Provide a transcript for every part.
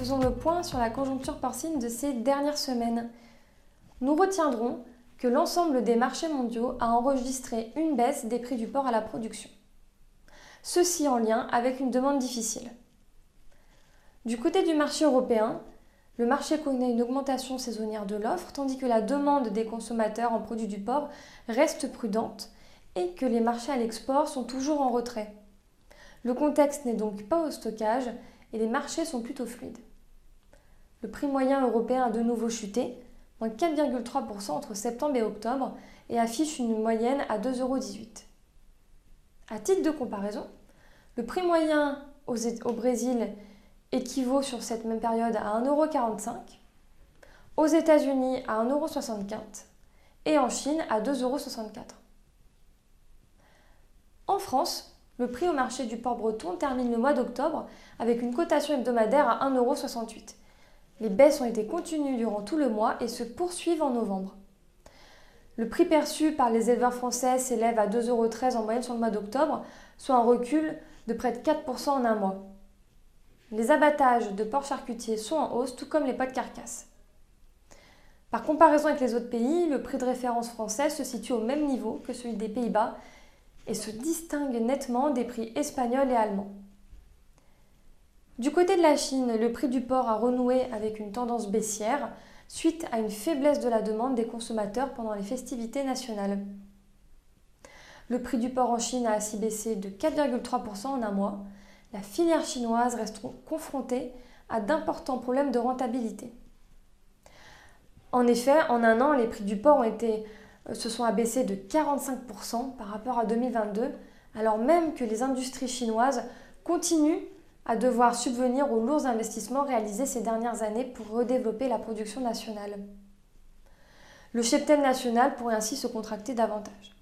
faisons le point sur la conjoncture porcine de ces dernières semaines. Nous retiendrons que l'ensemble des marchés mondiaux a enregistré une baisse des prix du porc à la production. Ceci en lien avec une demande difficile. Du côté du marché européen, le marché connaît une augmentation saisonnière de l'offre, tandis que la demande des consommateurs en produits du porc reste prudente et que les marchés à l'export sont toujours en retrait. Le contexte n'est donc pas au stockage et les marchés sont plutôt fluides. Le prix moyen européen a de nouveau chuté, moins 4,3% entre septembre et octobre, et affiche une moyenne à 2,18 euros. À titre de comparaison, le prix moyen au Brésil équivaut sur cette même période à 1,45€, aux États-Unis à 1,64€ et en Chine à 2,64€. En France, le prix au marché du port breton termine le mois d'octobre avec une cotation hebdomadaire à 1,68€. Les baisses ont été continues durant tout le mois et se poursuivent en novembre. Le prix perçu par les éleveurs français s'élève à 2,13€ en moyenne sur le mois d'octobre, soit un recul de près de 4% en un mois. Les abattages de porcs charcutiers sont en hausse, tout comme les pots de carcasse. Par comparaison avec les autres pays, le prix de référence français se situe au même niveau que celui des Pays-Bas et se distingue nettement des prix espagnols et allemands. Du côté de la Chine, le prix du porc a renoué avec une tendance baissière suite à une faiblesse de la demande des consommateurs pendant les festivités nationales. Le prix du porc en Chine a ainsi baissé de 4,3% en un mois, la filière chinoise reste confrontée à d'importants problèmes de rentabilité. En effet, en un an, les prix du porc ont été, se sont abaissés de 45% par rapport à 2022, alors même que les industries chinoises continuent à devoir subvenir aux lourds investissements réalisés ces dernières années pour redévelopper la production nationale. Le cheptel national pourrait ainsi se contracter davantage.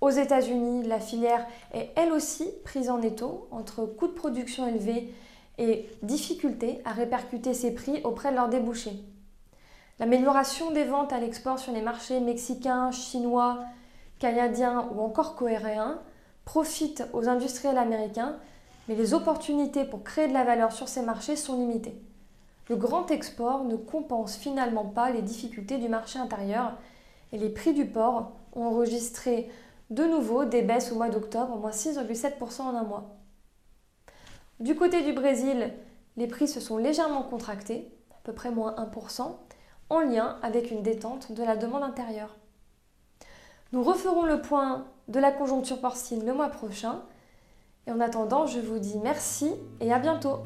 Aux États-Unis, la filière est elle aussi prise en étau entre coûts de production élevés et difficultés à répercuter ses prix auprès de leurs débouchés. L'amélioration des ventes à l'export sur les marchés mexicains, chinois, canadiens ou encore coréens profite aux industriels américains, mais les opportunités pour créer de la valeur sur ces marchés sont limitées. Le grand export ne compense finalement pas les difficultés du marché intérieur et les prix du porc ont enregistré de nouveau, des baisses au mois d'octobre, moins 6,7% en un mois. Du côté du Brésil, les prix se sont légèrement contractés, à peu près moins 1%, en lien avec une détente de la demande intérieure. Nous referons le point de la conjoncture porcine le mois prochain. Et en attendant, je vous dis merci et à bientôt